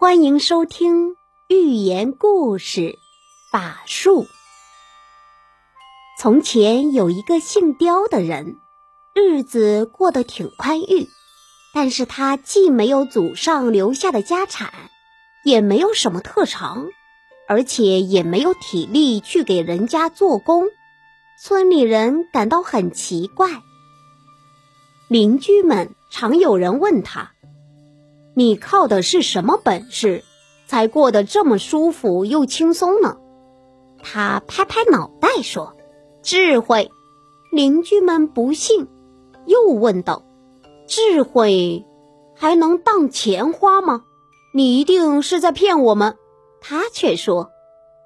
欢迎收听寓言故事《法术》。从前有一个姓刁的人，日子过得挺宽裕，但是他既没有祖上留下的家产，也没有什么特长，而且也没有体力去给人家做工。村里人感到很奇怪，邻居们常有人问他。你靠的是什么本事，才过得这么舒服又轻松呢？他拍拍脑袋说：“智慧。”邻居们不信，又问道：“智慧还能当钱花吗？你一定是在骗我们。”他却说：“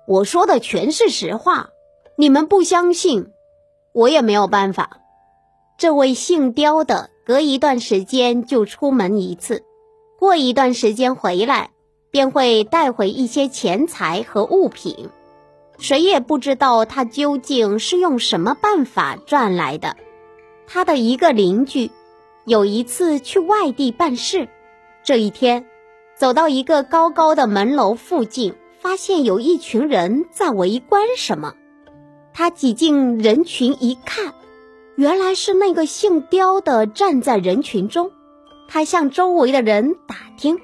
我说的全是实话，你们不相信，我也没有办法。”这位姓刁的，隔一段时间就出门一次。过一段时间回来，便会带回一些钱财和物品，谁也不知道他究竟是用什么办法赚来的。他的一个邻居有一次去外地办事，这一天走到一个高高的门楼附近，发现有一群人在围观什么。他挤进人群一看，原来是那个姓刁的站在人群中。他向周围的人打听，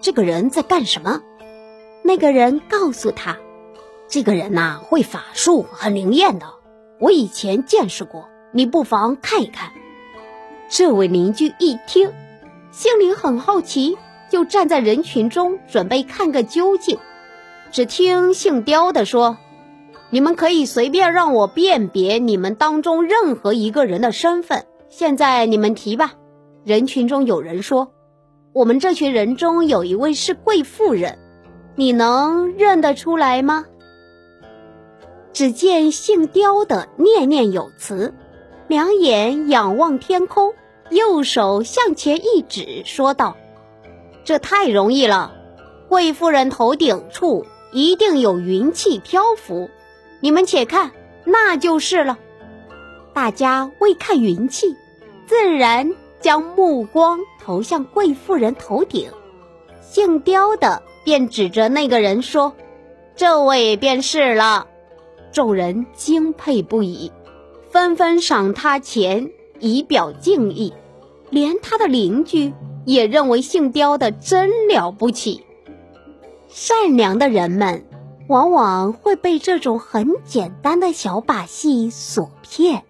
这个人在干什么？那个人告诉他，这个人呐会法术，很灵验的。我以前见识过，你不妨看一看。这位邻居一听，心里很好奇，就站在人群中准备看个究竟。只听姓刁的说：“你们可以随便让我辨别你们当中任何一个人的身份。现在你们提吧。”人群中有人说：“我们这群人中有一位是贵妇人，你能认得出来吗？”只见姓刁的念念有词，两眼仰望天空，右手向前一指，说道：“这太容易了，贵妇人头顶处一定有云气漂浮，你们且看，那就是了。”大家为看云气，自然。将目光投向贵妇人头顶，姓刁的便指着那个人说：“这位便是了。”众人敬佩不已，纷纷赏他钱以表敬意。连他的邻居也认为姓刁的真了不起。善良的人们往往会被这种很简单的小把戏所骗。